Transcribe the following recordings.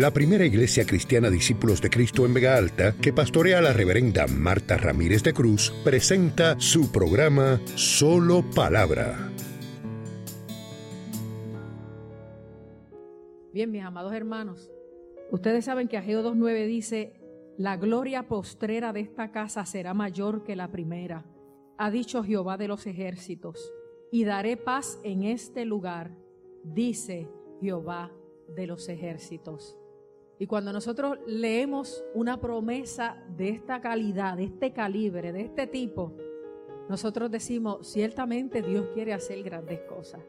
la primera iglesia cristiana Discípulos de Cristo en Vega Alta, que pastorea la reverenda Marta Ramírez de Cruz, presenta su programa Solo Palabra. Bien, mis amados hermanos, ustedes saben que Ageo 2.9 dice, la gloria postrera de esta casa será mayor que la primera, ha dicho Jehová de los ejércitos, y daré paz en este lugar, dice Jehová de los ejércitos. Y cuando nosotros leemos una promesa de esta calidad, de este calibre, de este tipo, nosotros decimos, ciertamente Dios quiere hacer grandes cosas.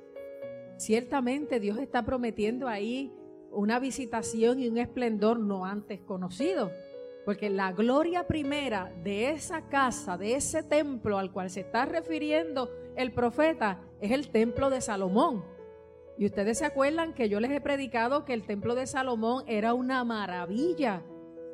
Ciertamente Dios está prometiendo ahí una visitación y un esplendor no antes conocido. Porque la gloria primera de esa casa, de ese templo al cual se está refiriendo el profeta, es el templo de Salomón. Y ustedes se acuerdan que yo les he predicado que el templo de Salomón era una maravilla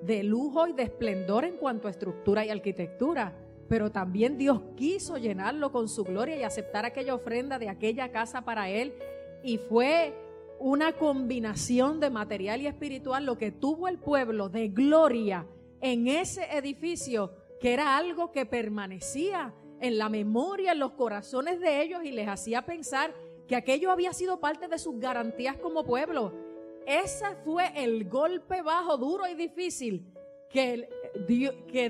de lujo y de esplendor en cuanto a estructura y arquitectura. Pero también Dios quiso llenarlo con su gloria y aceptar aquella ofrenda de aquella casa para él. Y fue una combinación de material y espiritual lo que tuvo el pueblo de gloria en ese edificio, que era algo que permanecía en la memoria, en los corazones de ellos y les hacía pensar que aquello había sido parte de sus garantías como pueblo. Ese fue el golpe bajo, duro y difícil que,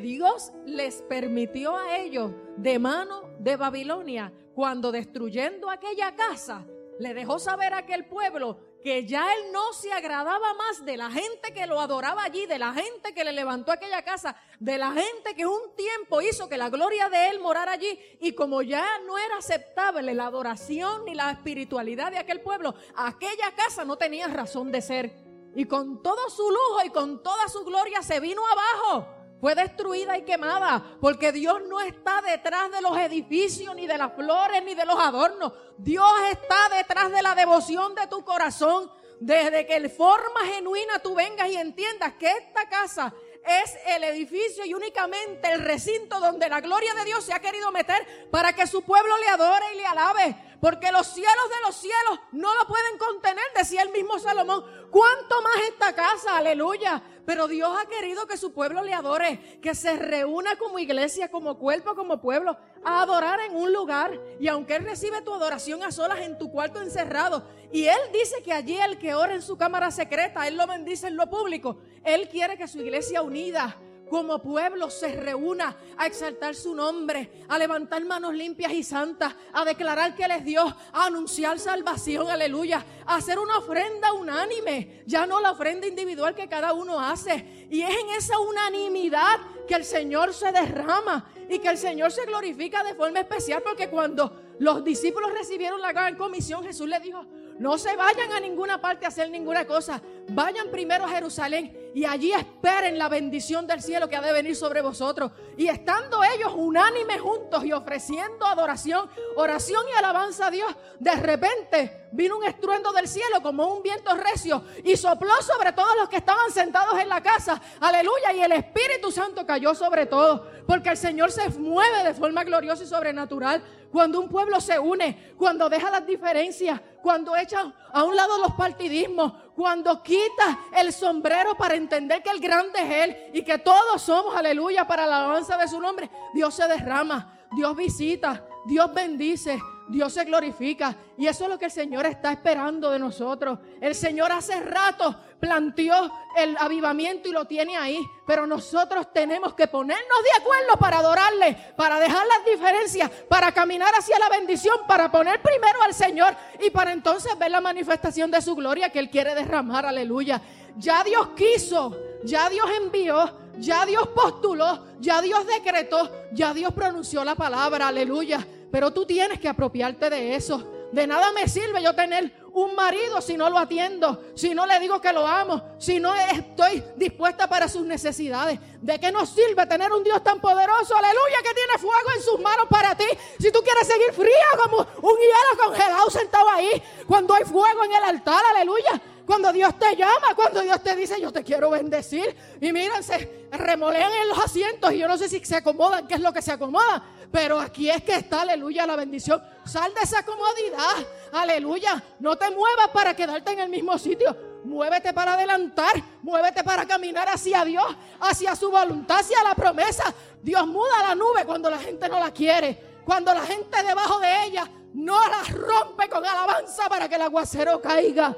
Dios les permitió a ellos de mano de Babilonia cuando destruyendo aquella casa le dejó saber a aquel pueblo que ya él no se agradaba más de la gente que lo adoraba allí, de la gente que le levantó aquella casa, de la gente que un tiempo hizo que la gloria de él morara allí. Y como ya no era aceptable la adoración ni la espiritualidad de aquel pueblo, aquella casa no tenía razón de ser. Y con todo su lujo y con toda su gloria se vino abajo fue destruida y quemada, porque Dios no está detrás de los edificios, ni de las flores, ni de los adornos. Dios está detrás de la devoción de tu corazón. Desde que en forma genuina tú vengas y entiendas que esta casa es el edificio y únicamente el recinto donde la gloria de Dios se ha querido meter para que su pueblo le adore y le alabe. Porque los cielos de los cielos no lo pueden contener, decía el mismo Salomón. ¿Cuánto más esta casa? Aleluya. Pero Dios ha querido que su pueblo le adore, que se reúna como iglesia, como cuerpo, como pueblo, a adorar en un lugar. Y aunque Él recibe tu adoración a solas en tu cuarto encerrado, y Él dice que allí el que ora en su cámara secreta, Él lo bendice en lo público, Él quiere que su iglesia unida, como pueblo se reúna a exaltar su nombre, a levantar manos limpias y santas, a declarar que Él es Dios, a anunciar salvación, aleluya, a hacer una ofrenda unánime, ya no la ofrenda individual que cada uno hace. Y es en esa unanimidad que el Señor se derrama y que el Señor se glorifica de forma especial, porque cuando los discípulos recibieron la gran comisión, Jesús les dijo, no se vayan a ninguna parte a hacer ninguna cosa. Vayan primero a Jerusalén y allí esperen la bendición del cielo que ha de venir sobre vosotros. Y estando ellos unánimes juntos y ofreciendo adoración, oración y alabanza a Dios, de repente vino un estruendo del cielo como un viento recio y sopló sobre todos los que estaban sentados en la casa. Aleluya. Y el Espíritu Santo cayó sobre todos. Porque el Señor se mueve de forma gloriosa y sobrenatural cuando un pueblo se une, cuando deja las diferencias, cuando echa a un lado los partidismos, cuando quita el sombrero para entender que el grande es Él y que todos somos, aleluya, para la alabanza de su nombre, Dios se derrama, Dios visita, Dios bendice, Dios se glorifica. Y eso es lo que el Señor está esperando de nosotros. El Señor hace rato planteó el avivamiento y lo tiene ahí. Pero nosotros tenemos que ponernos de acuerdo para adorarle, para dejar las diferencias, para caminar hacia la bendición, para poner primero al Señor y para entonces ver la manifestación de su gloria que Él quiere derramar. Aleluya. Ya Dios quiso, ya Dios envió, ya Dios postuló, ya Dios decretó, ya Dios pronunció la palabra. Aleluya. Pero tú tienes que apropiarte de eso. De nada me sirve yo tener un marido si no lo atiendo, si no le digo que lo amo, si no estoy dispuesta para sus necesidades. ¿De qué nos sirve tener un Dios tan poderoso, aleluya, que tiene fuego en sus manos para ti? Si tú quieres seguir fría como un hielo congelado sentado ahí, cuando hay fuego en el altar, aleluya. Cuando Dios te llama, cuando Dios te dice, yo te quiero bendecir. Y mírense, remolean en los asientos y yo no sé si se acomodan, qué es lo que se acomoda. Pero aquí es que está, aleluya, la bendición. Sal de esa comodidad, aleluya. No te muevas para quedarte en el mismo sitio. muévete para adelantar, muévete para caminar hacia Dios, hacia su voluntad, hacia la promesa. Dios muda la nube cuando la gente no la quiere, cuando la gente debajo de ella no la rompe con alabanza para que el aguacero caiga.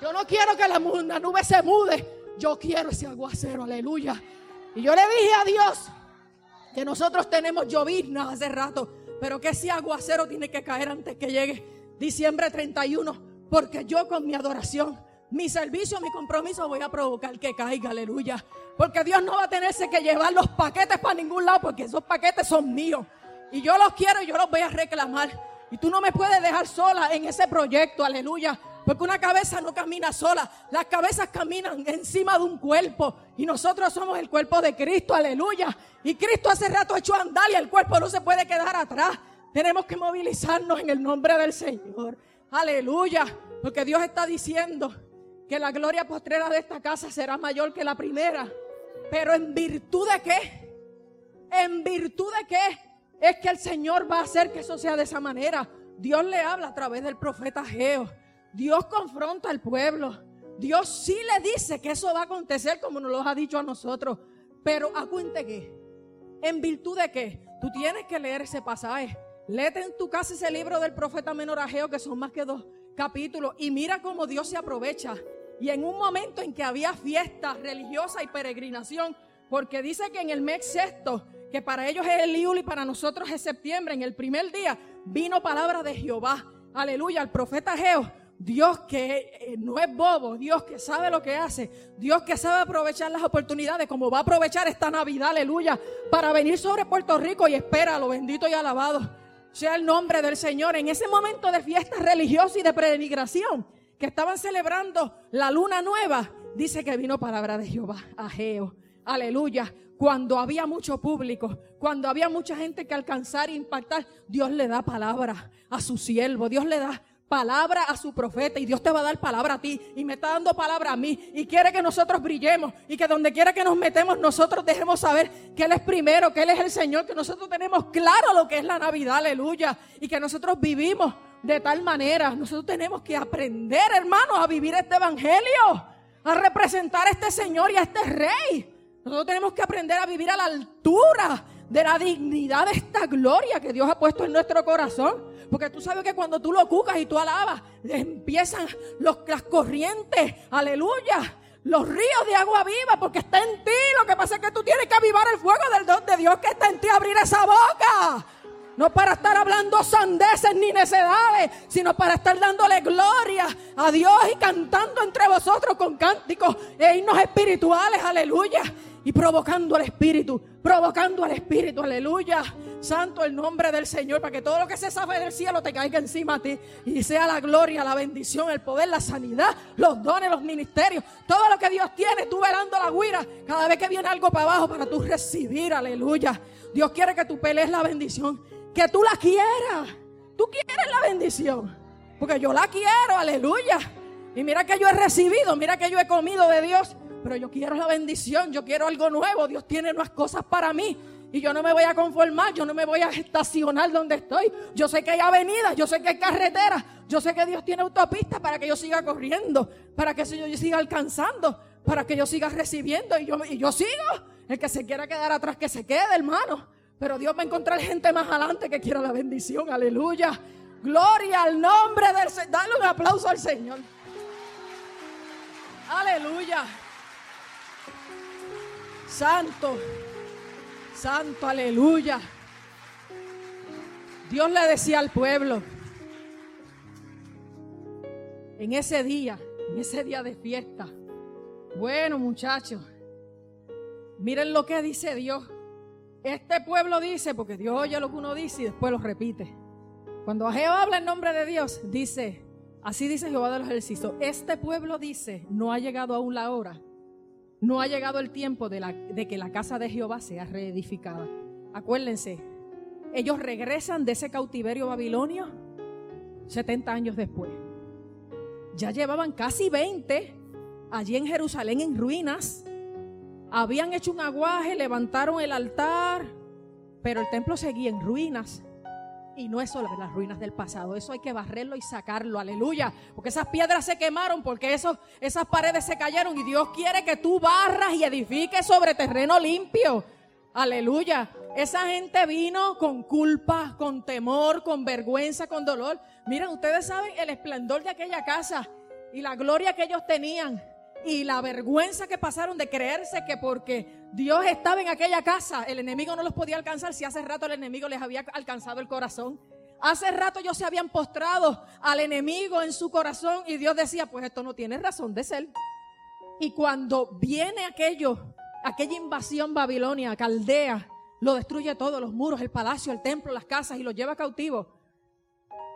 Yo no quiero que la, nube se mude, yo quiero ese aguacero, aleluya. Y yo le dije a Dios que nosotros tenemos lloviznas hace rato, pero que ese aguacero tiene que caer antes que llegue diciembre 31, porque yo con mi adoración mi servicio, mi compromiso voy a provocar que caiga, aleluya. Porque Dios no va a tenerse que llevar los paquetes para ningún lado, porque esos paquetes son míos. Y yo los quiero y yo los voy a reclamar. Y tú no me puedes dejar sola en ese proyecto, aleluya. Porque una cabeza no camina sola, las cabezas caminan encima de un cuerpo. Y nosotros somos el cuerpo de Cristo, aleluya. Y Cristo hace rato echó a andar y el cuerpo no se puede quedar atrás. Tenemos que movilizarnos en el nombre del Señor. Aleluya. Porque Dios está diciendo que la gloria postrera de esta casa será mayor que la primera. Pero en virtud de qué? En virtud de qué? Es que el Señor va a hacer que eso sea de esa manera. Dios le habla a través del profeta Geo. Dios confronta al pueblo. Dios sí le dice que eso va a acontecer como nos lo ha dicho a nosotros. Pero acuente que, en virtud de qué, tú tienes que leer ese pasaje. Léete en tu casa ese libro del profeta menor Ageo, que son más que dos capítulos, y mira cómo Dios se aprovecha y en un momento en que había fiesta religiosa y peregrinación, porque dice que en el mes sexto, que para ellos es el Iul y para nosotros es septiembre, en el primer día vino palabra de Jehová. Aleluya, al profeta Geo. Dios que eh, no es bobo, Dios que sabe lo que hace, Dios que sabe aprovechar las oportunidades, como va a aprovechar esta Navidad, aleluya, para venir sobre Puerto Rico y espéralo, bendito y alabado sea el nombre del Señor. En ese momento de fiesta religiosa y de peregrinación, que estaban celebrando la luna nueva, dice que vino palabra de Jehová, Ageo. Aleluya. Cuando había mucho público, cuando había mucha gente que alcanzar e impactar, Dios le da palabra a su siervo, Dios le da palabra a su profeta y Dios te va a dar palabra a ti y me está dando palabra a mí y quiere que nosotros brillemos y que donde quiera que nos metemos nosotros dejemos saber que Él es primero, que Él es el Señor, que nosotros tenemos claro lo que es la Navidad, aleluya, y que nosotros vivimos de tal manera. Nosotros tenemos que aprender, hermanos, a vivir este evangelio, a representar a este Señor y a este Rey. Nosotros tenemos que aprender a vivir a la altura de la dignidad de esta gloria que Dios ha puesto en nuestro corazón. Porque tú sabes que cuando tú lo cucas y tú alabas, empiezan las corrientes, aleluya, los ríos de agua viva, porque está en ti. Lo que pasa es que tú tienes que avivar el fuego del don de Dios que está en ti, abrir esa boca. No para estar hablando sandeces ni necedades, sino para estar dándole gloria a Dios y cantando entre vosotros con cánticos e himnos espirituales, aleluya. Y provocando al Espíritu, provocando al Espíritu, aleluya. Santo el nombre del Señor, para que todo lo que se sabe del cielo te caiga encima a ti. Y sea la gloria, la bendición, el poder, la sanidad, los dones, los ministerios, todo lo que Dios tiene, tú velando la guira, cada vez que viene algo para abajo, para tú recibir, aleluya. Dios quiere que tú pelees la bendición que tú la quieras. Tú quieres la bendición. Porque yo la quiero, aleluya. Y mira que yo he recibido, mira que yo he comido de Dios. Pero yo quiero la bendición, yo quiero algo nuevo. Dios tiene nuevas cosas para mí. Y yo no me voy a conformar, yo no me voy a estacionar donde estoy. Yo sé que hay avenidas, yo sé que hay carreteras, yo sé que Dios tiene autopistas para que yo siga corriendo, para que yo siga alcanzando, para que yo siga recibiendo y yo, y yo sigo. El que se quiera quedar atrás, que se quede, hermano. Pero Dios va a encontrar gente más adelante que quiera la bendición. Aleluya. Gloria al nombre del Señor. Dale un aplauso al Señor. Aleluya. Santo. Santo, aleluya. Dios le decía al pueblo, en ese día, en ese día de fiesta, bueno muchachos, miren lo que dice Dios. Este pueblo dice, porque Dios oye lo que uno dice y después lo repite. Cuando Jehová habla en nombre de Dios, dice, así dice Jehová de los ejércitos, este pueblo dice, no ha llegado aún la hora, no ha llegado el tiempo de, la, de que la casa de Jehová sea reedificada. Acuérdense, ellos regresan de ese cautiverio babilonio 70 años después. Ya llevaban casi 20 allí en Jerusalén en ruinas habían hecho un aguaje, levantaron el altar, pero el templo seguía en ruinas. Y no es solo las ruinas del pasado, eso hay que barrerlo y sacarlo, aleluya. Porque esas piedras se quemaron, porque esos, esas paredes se cayeron y Dios quiere que tú barras y edifiques sobre terreno limpio. Aleluya. Esa gente vino con culpa, con temor, con vergüenza, con dolor. Miren, ustedes saben el esplendor de aquella casa y la gloria que ellos tenían y la vergüenza que pasaron de creerse que porque Dios estaba en aquella casa, el enemigo no los podía alcanzar si hace rato el enemigo les había alcanzado el corazón. Hace rato ellos se habían postrado al enemigo en su corazón y Dios decía, pues esto no tiene razón de ser. Y cuando viene aquello, aquella invasión babilonia, caldea, lo destruye todo, los muros, el palacio, el templo, las casas y los lleva cautivo.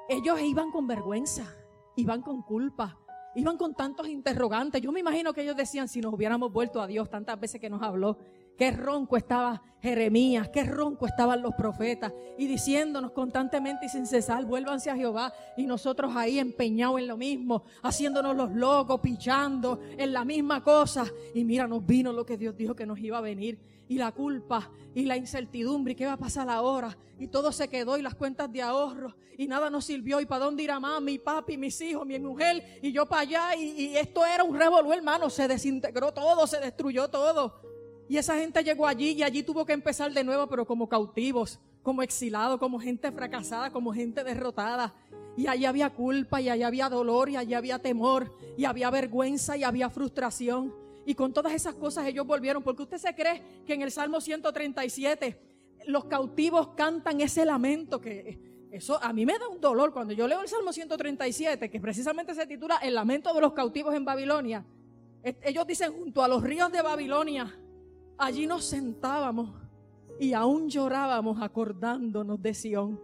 Ellos iban con vergüenza, iban con culpa, Iban con tantos interrogantes. Yo me imagino que ellos decían si nos hubiéramos vuelto a Dios tantas veces que nos habló. Qué ronco estaba Jeremías, qué ronco estaban los profetas y diciéndonos constantemente y sin cesar, vuélvanse a Jehová y nosotros ahí empeñados en lo mismo, haciéndonos los locos, pichando en la misma cosa. Y mira, nos vino lo que Dios dijo que nos iba a venir y la culpa y la incertidumbre y qué va a pasar ahora. Y todo se quedó y las cuentas de ahorro y nada nos sirvió. ¿Y para dónde irá mamá, mi papi, mis hijos, mi mujer y yo para allá? Y, esto era un revolú, hermano. Se desintegró todo, se destruyó todo. Y esa gente llegó allí y allí tuvo que empezar de nuevo, pero como cautivos, como exilados, como gente fracasada, como gente derrotada. Y allí había culpa, y allí había dolor, y allí había temor, y había vergüenza, y había frustración. Y con todas esas cosas ellos volvieron, porque usted se cree que en el Salmo 137 los cautivos cantan ese lamento que eso a mí me da un dolor cuando yo leo el Salmo 137, que precisamente se titula El lamento de los cautivos en Babilonia. Ellos dicen junto a los ríos de Babilonia, allí nos sentábamos y aún llorábamos acordándonos de Sión.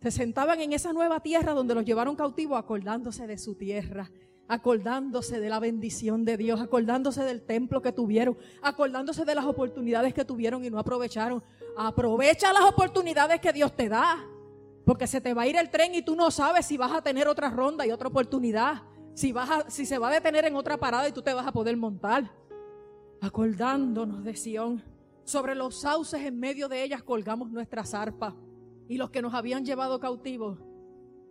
Se sentaban en esa nueva tierra donde los llevaron cautivos acordándose de su tierra acordándose de la bendición de Dios, acordándose del templo que tuvieron, acordándose de las oportunidades que tuvieron y no aprovecharon. Aprovecha las oportunidades que Dios te da, porque se te va a ir el tren y tú no sabes si vas a tener otra ronda y otra oportunidad, si, vas si se va a detener en otra parada y tú te vas a poder montar. Acordándonos de Sión, sobre los sauces en medio de ellas colgamos nuestra zarpa y los que nos habían llevado cautivos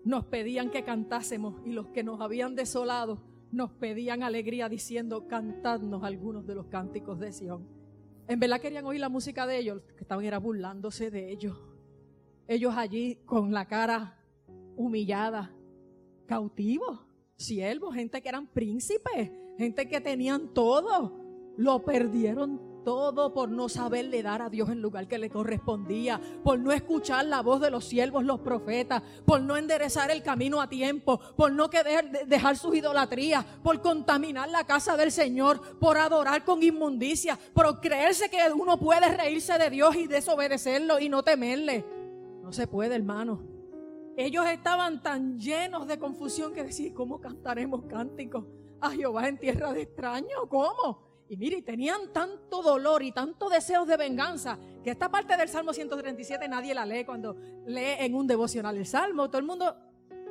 nos pedían que cantásemos. Y los que nos habían desolado nos pedían alegría diciendo, cantadnos algunos de los cánticos de Sión. En verdad querían oír la música de ellos, que estaban era burlándose de ellos. Ellos allí con la cara humillada, cautivos, siervos, gente que eran príncipes, gente que tenían todo, lo perdieron todo por no saberle dar a Dios el lugar que le correspondía, por no escuchar la voz de los siervos, los profetas, por no enderezar el camino a tiempo, por no querer dejar sus idolatrías, por contaminar la casa del Señor, por adorar con inmundicia, por creerse que uno puede reírse de Dios y desobedecerlo y no temerle. No se puede, hermano. Ellos estaban tan llenos de confusión que decir, ¿cómo cantaremos cánticos a Jehová en tierra de extraño? ¿Cómo? Y mire, tenían tanto dolor y tanto deseos de venganza que esta parte del Salmo 137 nadie la lee cuando lee en un devocional el Salmo. Todo el mundo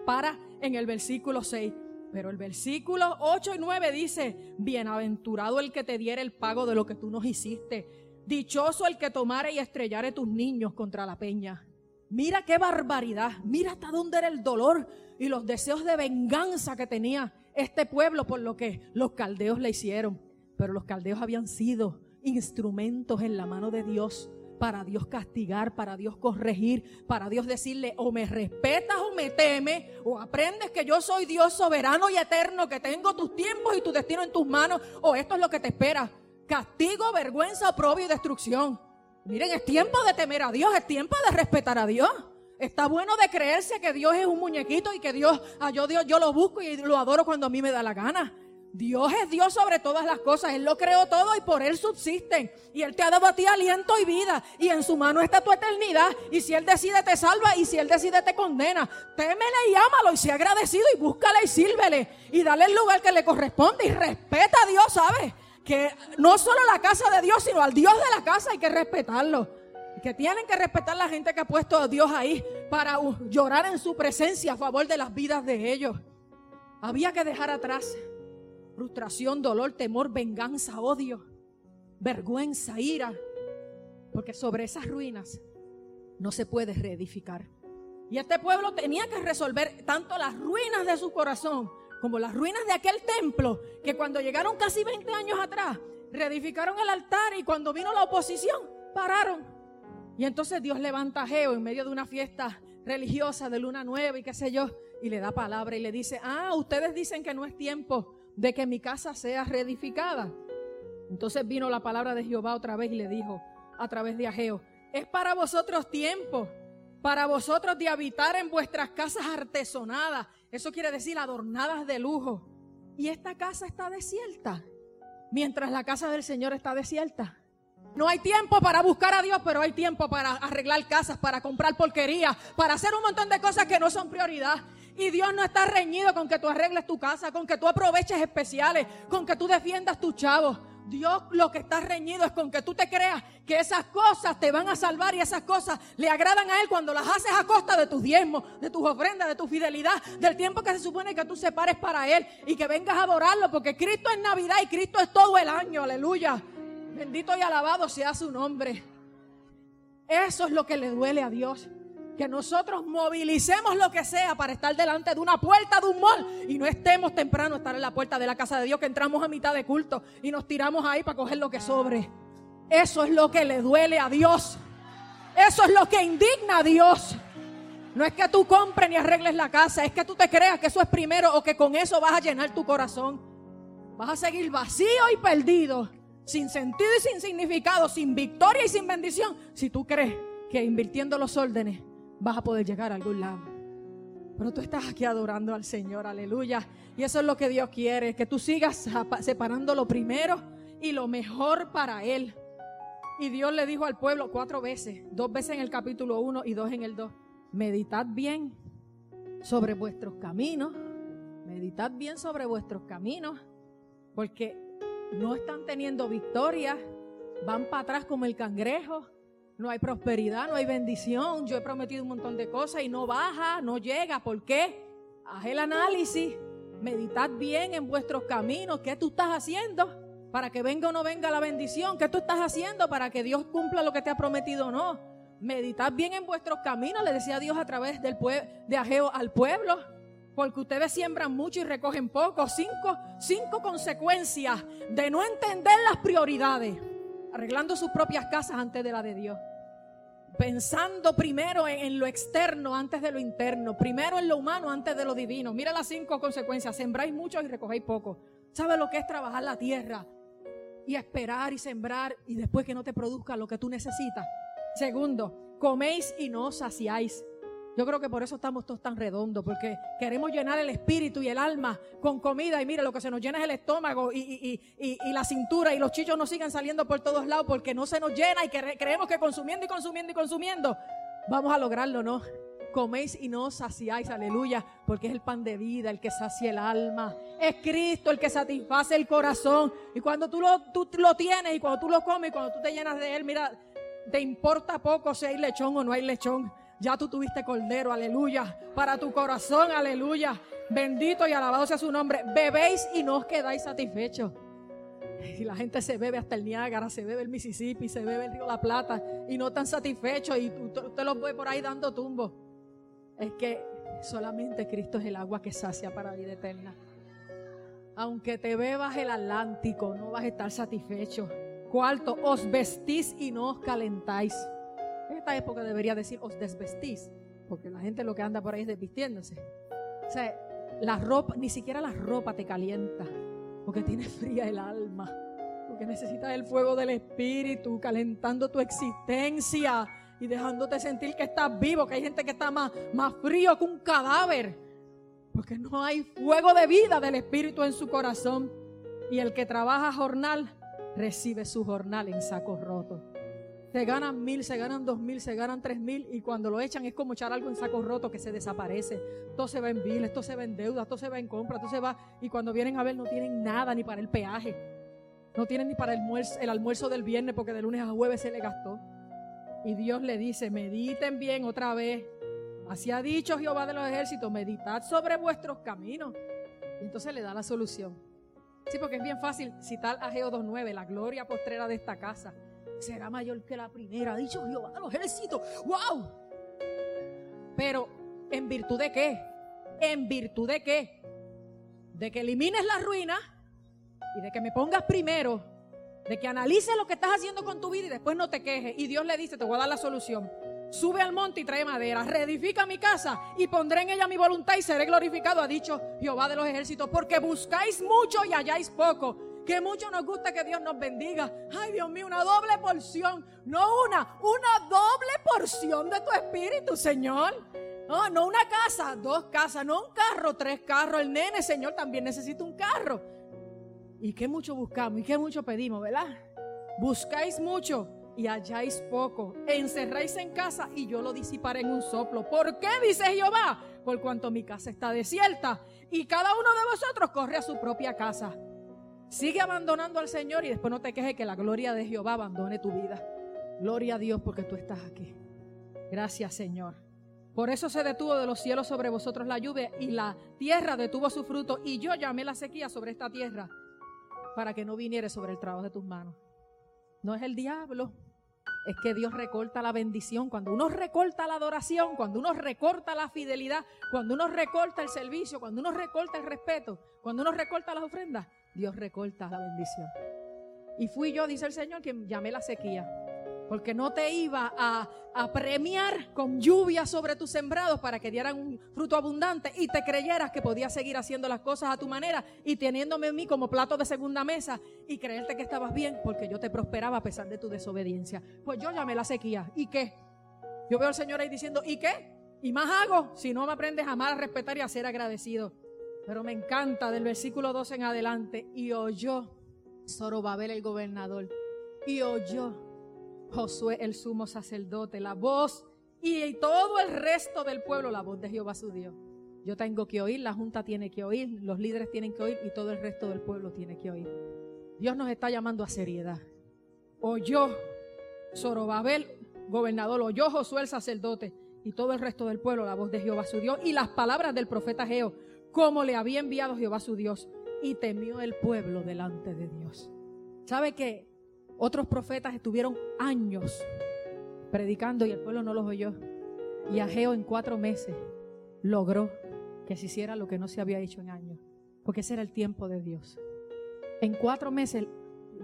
para en el versículo 6. Pero el versículo 8 y 9 dice, bienaventurado el que te diera el pago de lo que tú nos hiciste. Dichoso el que tomare y estrellare tus niños contra la peña. Mira qué barbaridad. Mira hasta dónde era el dolor y los deseos de venganza que tenía este pueblo por lo que los caldeos le hicieron. Pero los caldeos habían sido instrumentos en la mano de Dios para Dios castigar, para Dios corregir, para Dios decirle o me respetas o me temes, o aprendes que yo soy Dios soberano y eterno, que tengo tus tiempos y tu destino en tus manos, o esto es lo que te espera. Castigo, vergüenza, oprobio y destrucción. Miren, es tiempo de temer a Dios, es tiempo de respetar a Dios. Está bueno de creerse que Dios es un muñequito y que Dios, ah, yo Dios, yo lo busco y lo adoro cuando a mí me da la gana. Dios es Dios sobre todas las cosas. Él lo creó todo y por Él subsisten. Y Él te ha dado a ti aliento y vida. Y en su mano está tu eternidad. Y si Él decide te salva y si Él decide te condena. Témele y ámalo y sea agradecido y búscale y sírvele. Y dale el lugar que le corresponde y respeta a Dios, ¿sabes? Que no solo la casa de Dios, sino al Dios de la casa hay que respetarlo. Que tienen que respetar la gente que ha puesto a Dios ahí para llorar en su presencia a favor de las vidas de ellos. Había que dejar atrás frustración, dolor, temor, venganza, odio, vergüenza, ira. Porque sobre esas ruinas no se puede reedificar. Y este pueblo tenía que resolver tanto las ruinas de su corazón como las ruinas de aquel templo, que cuando llegaron casi 20 años atrás, reedificaron el altar y cuando vino la oposición, pararon. Y entonces Dios levanta a Geo en medio de una fiesta religiosa de luna nueva y qué sé yo, y le da palabra y le dice, ah, ustedes dicen que no es tiempo de que mi casa sea reedificada. Entonces vino la palabra de Jehová otra vez y le dijo a través de Ageo, es para vosotros tiempo, para vosotros de habitar en vuestras casas artesonadas, eso quiere decir adornadas de lujo. Y esta casa está desierta, mientras la casa del Señor está desierta. No hay tiempo para buscar a Dios, pero hay tiempo para arreglar casas, para comprar porquería, para hacer un montón de cosas que no son prioridad. Y Dios no está reñido con que tú arregles tu casa, con que tú aproveches especiales, con que tú defiendas tus chavos. Dios lo que está reñido es con que tú te creas que esas cosas te van a salvar y esas cosas le agradan a Él cuando las haces a costa de tus diezmos, de tus ofrendas, de tu fidelidad, del tiempo que se supone que tú separes para Él y que vengas a adorarlo, porque Cristo es Navidad y Cristo es todo el año, aleluya. Bendito y alabado sea su nombre. Eso es lo que le duele a Dios. Que nosotros movilicemos lo que sea para estar delante de una puerta de un mall y no estemos temprano a estar en la puerta de la casa de Dios, que entramos a mitad de culto y nos tiramos ahí para coger lo que sobre. Eso es lo que le duele a Dios. Eso es lo que indigna a Dios. No es que tú compres ni arregles la casa, es que tú te creas que eso es primero o que con eso vas a llenar tu corazón. Vas a seguir vacío y perdido sin sentido y sin significado, sin victoria y sin bendición, si tú crees que invirtiendo los órdenes vas a poder llegar a algún lado. Pero tú estás aquí adorando al Señor, aleluya. Y eso es lo que Dios quiere, que tú sigas separando lo primero y lo mejor para Él. Y Dios le dijo al pueblo cuatro veces, dos veces en el capítulo 1 y dos en el 2, meditad bien sobre vuestros caminos, meditad bien sobre vuestros caminos, porque no están teniendo victoria, van para atrás como el cangrejo, no hay prosperidad, no hay bendición. Yo he prometido un montón de cosas y no baja, no llega. ¿Por qué? Haz el análisis, meditad bien en vuestros caminos, ¿qué tú estás haciendo? Para que venga o no venga la bendición, ¿qué tú estás haciendo para que Dios cumpla lo que te ha prometido o no? Meditad bien en vuestros caminos, le decía Dios a través del de Ageo al pueblo porque ustedes siembran mucho y recogen poco. Cinco, cinco consecuencias de no entender las prioridades, arreglando sus propias casas antes de la de Dios. Pensando primero en, lo externo antes de lo interno, primero en lo humano antes de lo divino. Mira las cinco consecuencias, sembráis mucho y recogéis poco. ¿Sabes lo que es trabajar la tierra? Y esperar y sembrar y después que no te produzca lo que tú necesitas. Segundo, coméis y no saciáis. Yo creo que por eso estamos todos tan redondos, porque queremos llenar el espíritu y el alma con comida y mire, lo que se nos llena es el estómago y, la cintura y los chichos nos siguen saliendo por todos lados porque no se nos llena y creemos que consumiendo y consumiendo y consumiendo vamos a lograrlo, ¿no? Coméis y no saciáis, aleluya, porque es el pan de vida el que sacia el alma. Es Cristo el que satisface el corazón. Y cuando tú lo, tú lo tienes y cuando tú lo comes y cuando tú te llenas de él, mira, te importa poco si hay lechón o no hay lechón. Ya tú tuviste cordero, aleluya. Para tu corazón, aleluya. Bendito y alabado sea su nombre. Bebéis y no os quedáis satisfechos. Y la gente se bebe hasta el Niágara, se bebe el Mississippi, se bebe el río La Plata y no están satisfechos y usted los ve por ahí dando tumbo. Es que solamente Cristo es el agua que sacia para vida eterna. Aunque te bebas el Atlántico, no vas a estar satisfecho. Cuarto, os vestís y no os calentáis. En esta época debería decir os desvestís, porque la gente lo que anda por ahí es desvistiéndose. O sea, la ropa, ni siquiera la ropa te calienta, porque tiene fría el alma, porque necesitas el fuego del Espíritu calentando tu existencia y dejándote sentir que estás vivo, que hay gente que está más, más frío que un cadáver, porque no hay fuego de vida del Espíritu en su corazón. Y el que trabaja jornal recibe su jornal en saco roto. Se ganan mil, se ganan dos mil, se ganan tres mil y cuando lo echan es como echar algo en saco roto que se desaparece. Todo se va en biles, todo se va en deuda, todo se va en compra, todo se va y cuando vienen a ver no tienen nada ni para el peaje. No tienen ni para el almuerzo, el almuerzo del viernes porque de lunes a jueves se le gastó. Y Dios le dice, mediten bien otra vez. Así ha dicho Jehová de los ejércitos, meditad sobre vuestros caminos. Y entonces le da la solución. Sí, porque es bien fácil citar a Geo 2.9, la gloria postrera de esta casa será mayor que la primera. Dicho Jehová de los ejércitos. ¡Wow! Pero ¿En virtud de qué? ¿En virtud de qué? De que elimines la ruina y de que me pongas primero, de que analices lo que estás haciendo con tu vida y después no te quejes. Y Dios le dice, te voy a dar la solución. Sube al monte y trae madera, reedifica mi casa y pondré en ella mi voluntad y seré glorificado, ha dicho Jehová de los ejércitos, porque buscáis mucho y halláis poco que mucho nos gusta que Dios nos bendiga. Ay, Dios mío, una doble porción. No una, una doble porción de tu espíritu, Señor. No, no una casa, dos casas, no un carro, tres carros. El nene, Señor, también necesita un carro. Y qué mucho buscamos y qué mucho pedimos, ¿verdad? Buscáis mucho y halláis poco. Encerráis en casa y yo lo disiparé en un soplo. ¿Por qué? Dice Jehová. Por cuanto mi casa está desierta y cada uno de vosotros corre a su propia casa. Sigue abandonando al Señor y después no te quejes que la gloria de Jehová abandone tu vida. Gloria a Dios porque tú estás aquí. Gracias Señor. Por eso se detuvo de los cielos sobre vosotros la lluvia y la tierra detuvo su fruto y yo llamé la sequía sobre esta tierra para que no viniere sobre el trabajo de tus manos. No es el diablo, es que Dios recorta la bendición. Cuando uno recorta la adoración, cuando uno recorta la fidelidad, cuando uno recorta el servicio, cuando uno recorta el respeto, cuando uno recorta las ofrendas, Dios recorta la bendición. Y fui yo, dice el Señor, quien llamé la sequía. Porque no te iba a, premiar con lluvia sobre tus sembrados para que dieran un fruto abundante y te creyeras que podías seguir haciendo las cosas a tu manera y teniéndome en mí como plato de segunda mesa y creerte que estabas bien porque yo te prosperaba a pesar de tu desobediencia. Pues yo llamé la sequía. ¿Y qué? Yo veo al Señor ahí diciendo, ¿y qué? ¿Y más hago? Si no me aprendes a amar, a respetar y a ser agradecido. Pero me encanta del versículo 2 en adelante. Y oyó Zorobabel el gobernador. Y oyó Josué el sumo sacerdote la voz. Y todo el resto del pueblo la voz de Jehová su Dios. Yo tengo que oír, la junta tiene que oír, los líderes tienen que oír y todo el resto del pueblo tiene que oír. Dios nos está llamando a seriedad. Oyó Zorobabel, gobernador, oyó Josué el sacerdote y todo el resto del pueblo la voz de Jehová su Dios y las palabras del profeta Geo como le había enviado Jehová su Dios, y temió el pueblo delante de Dios. ¿Sabe que otros profetas estuvieron años predicando y el pueblo no los oyó? Y Ageo en cuatro meses logró que se hiciera lo que no se había hecho en años, porque ese era el tiempo de Dios. En cuatro meses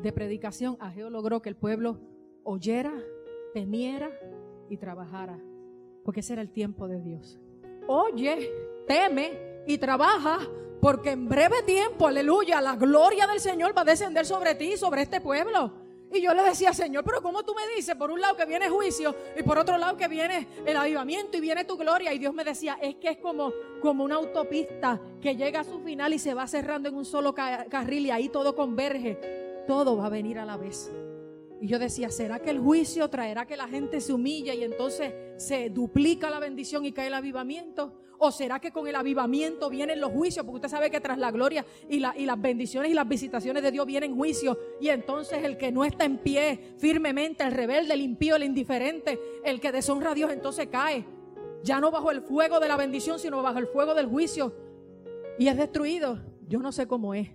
de predicación, Ageo logró que el pueblo oyera, temiera y trabajara, porque ese era el tiempo de Dios. Oye, teme y trabaja porque en breve tiempo, aleluya, la gloria del Señor va a descender sobre ti y sobre este pueblo. Y yo le decía, Señor, pero ¿cómo tú me dices? Por un lado que viene juicio y por otro lado que viene el avivamiento y viene tu gloria. Y Dios me decía, es que es como, como una autopista que llega a su final y se va cerrando en un solo carril y ahí todo converge. Todo va a venir a la vez. Y yo decía, ¿será que el juicio traerá que la gente se humille y entonces se duplica la bendición y cae el avivamiento? ¿O será que con el avivamiento vienen los juicios? Porque usted sabe que tras la gloria y, y las bendiciones y las visitaciones de Dios vienen juicios. Y entonces el que no está en pie firmemente, el rebelde, el impío, el indiferente, el que deshonra a Dios, entonces cae. Ya no bajo el fuego de la bendición, sino bajo el fuego del juicio. Y es destruido. Yo no sé cómo es.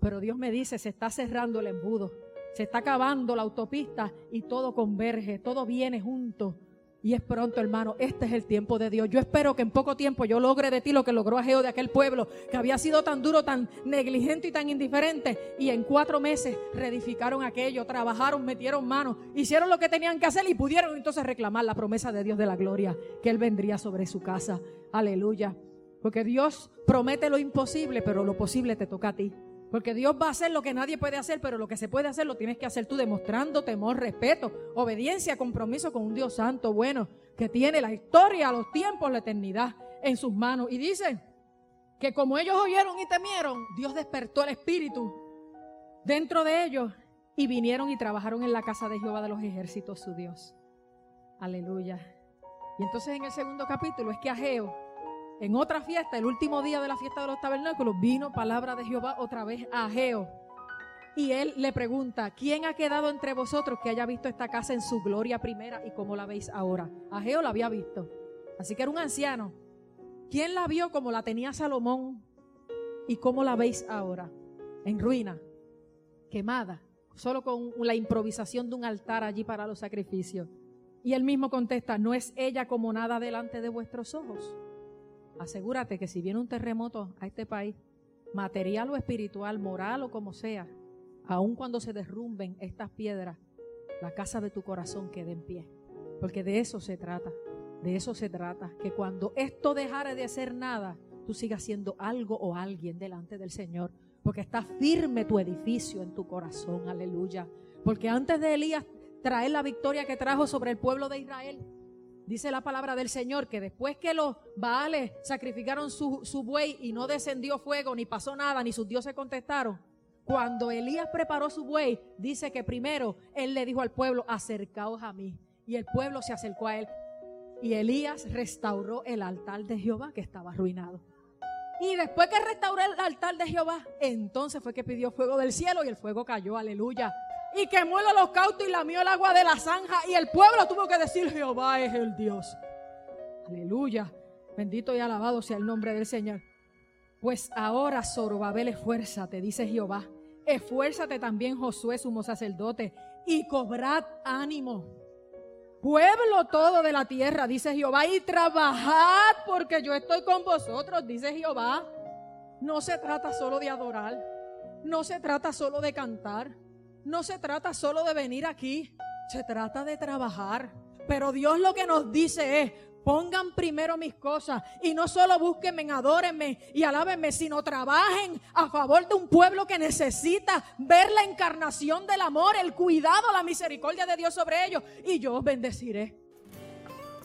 Pero Dios me dice, se está cerrando el embudo. Se está acabando la autopista y todo converge, todo viene junto. Y es pronto, hermano, este es el tiempo de Dios. Yo espero que en poco tiempo yo logre de ti lo que logró Ageo de aquel pueblo, que había sido tan duro, tan negligente y tan indiferente. Y en cuatro meses reedificaron aquello, trabajaron, metieron manos, hicieron lo que tenían que hacer y pudieron entonces reclamar la promesa de Dios de la gloria, que Él vendría sobre su casa. Aleluya. Porque Dios promete lo imposible, pero lo posible te toca a ti. Porque Dios va a hacer lo que nadie puede hacer, pero lo que se puede hacer lo tienes que hacer tú demostrando temor, respeto, obediencia, compromiso con un Dios santo, bueno, que tiene la historia, los tiempos, la eternidad en sus manos. Y dice que como ellos oyeron y temieron, Dios despertó el espíritu dentro de ellos y vinieron y trabajaron en la casa de Jehová de los ejércitos, su Dios. Aleluya. Y entonces en el segundo capítulo es que Ageo en otra fiesta, el último día de la fiesta de los tabernáculos, vino palabra de Jehová otra vez a Ageo. Y él le pregunta, ¿quién ha quedado entre vosotros que haya visto esta casa en su gloria primera y cómo la veis ahora? Ageo la había visto. Así que era un anciano. ¿Quién la vio como la tenía Salomón y cómo la veis ahora? En ruina, quemada, solo con la improvisación de un altar allí para los sacrificios. Y él mismo contesta, ¿no es ella como nada delante de vuestros ojos? Asegúrate que si viene un terremoto a este país, material o espiritual, moral o como sea, aun cuando se derrumben estas piedras, la casa de tu corazón quede en pie. Porque de eso se trata, de eso se trata, que cuando esto dejare de hacer nada, tú sigas siendo algo o alguien delante del Señor. Porque está firme tu edificio en tu corazón, aleluya. Porque antes de Elías traer la victoria que trajo sobre el pueblo de Israel, dice la palabra del Señor que después que los Baales sacrificaron su, buey y no descendió fuego, ni pasó nada, ni sus dioses contestaron, cuando Elías preparó su buey, dice que primero él le dijo al pueblo, acercaos a mí. Y el pueblo se acercó a él. Y Elías restauró el altar de Jehová que estaba arruinado. Y después que restauró el altar de Jehová, entonces fue que pidió fuego del cielo y el fuego cayó, aleluya. Y quemó el holocausto y lamió el agua de la zanja. Y el pueblo tuvo que decir, Jehová es el Dios. Aleluya. Bendito y alabado sea el nombre del Señor. Pues ahora, Zorobabel, esfuérzate, dice Jehová. Esfuérzate también, Josué, sumo sacerdote, y cobrad ánimo. Pueblo todo de la tierra, dice Jehová, y trabajad porque yo estoy con vosotros, dice Jehová. No se trata solo de adorar, no se trata solo de cantar, no se trata solo de venir aquí, se trata de trabajar. Pero Dios lo que nos dice es, Pongan primero mis cosas y no solo búsquenme, adórenme y alábenme, sino trabajen a favor de un pueblo que necesita ver la encarnación del amor, el cuidado, la misericordia de Dios sobre ellos y yo os bendeciré.